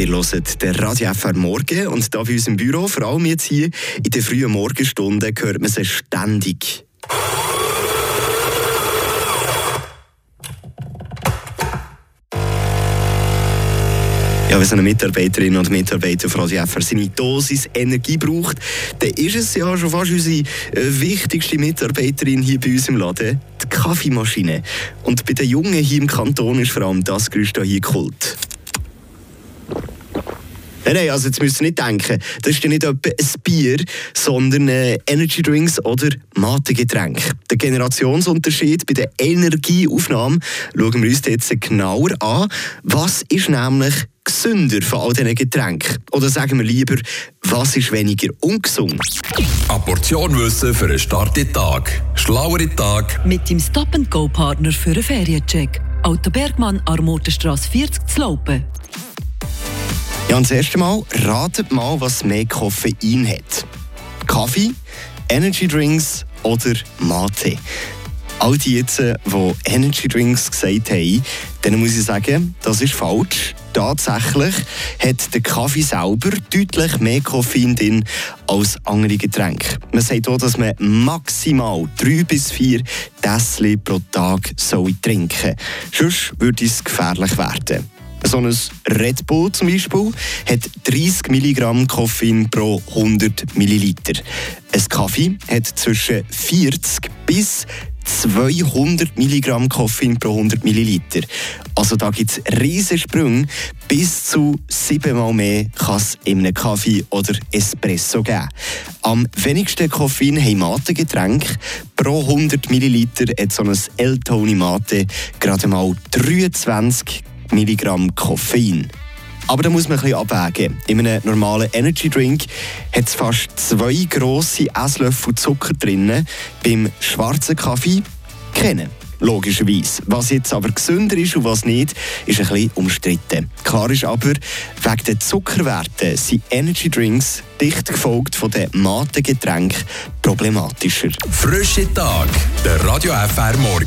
Ihr hört den Radio FR Morgen und da bei uns im Büro, vor allem jetzt hier in den frühen Morgenstunden, hört man sie ständig. Ja, wenn so eine Mitarbeiterin oder Mitarbeiter von Radio FR seine Dosis Energie braucht, dann ist es ja schon fast unsere äh, wichtigste Mitarbeiterin hier bei uns im Laden, die Kaffeemaschine. Und bei den Jungen hier im Kanton ist vor allem das Gerüst hier Kult. Nein, nein, also jetzt müsst ihr nicht denken, das ist ja nicht etwa ein Bier, sondern äh, Energy Drinks oder Mategetränk. Der Generationsunterschied bei der Energieaufnahme schauen wir uns jetzt genauer an. Was ist nämlich gesünder von all diesen Getränken? Oder sagen wir lieber, was ist weniger ungesund? Eine Portion Wissen für einen starken Tag. Schlauere Tag. Mit dem Stop-and-Go-Partner für einen Feriencheck. Auto Bergmann, Armotenstrasse 40 zu Laupen. Ja, und das erste Mal, ratet mal, was mehr Koffein hat. Kaffee, Energy Drinks oder Mate. All die jetzt, die Energy Drinks gesagt haben, denen muss ich sagen, das ist falsch. Tatsächlich hat der Kaffee selber deutlich mehr Koffein drin als andere Getränke. Man sagt auch, dass man maximal drei bis vier Tässchen pro Tag trinken soll. Sonst würde es gefährlich werden. So ein Red Bull zum Beispiel hat 30 Milligramm Koffein pro 100 Milliliter. Ein Kaffee hat zwischen 40 bis 200 Milligramm Koffein pro 100 Milliliter. Also da gibt es riesige Sprünge. Bis zu siebenmal mehr kann es in einem Kaffee oder Espresso geben. Am wenigsten Koffein haben Mate-Getränke. Pro 100 Milliliter hat so ein El-Toni Mate gerade mal 23 Milligramm Koffein. Aber da muss man ein bisschen abwägen. In einem normalen Energy Drink hat es fast zwei grosse Esslöffel Zucker drin. Beim schwarzen Kaffee kennen. Logischerweise. Was jetzt aber gesünder ist und was nicht, ist ein bisschen umstritten. Klar ist aber, wegen der Zuckerwerte sind Energy Drinks dicht gefolgt von den Mate-Getränken problematischer. Frische Tag, der Radio FR Morgen.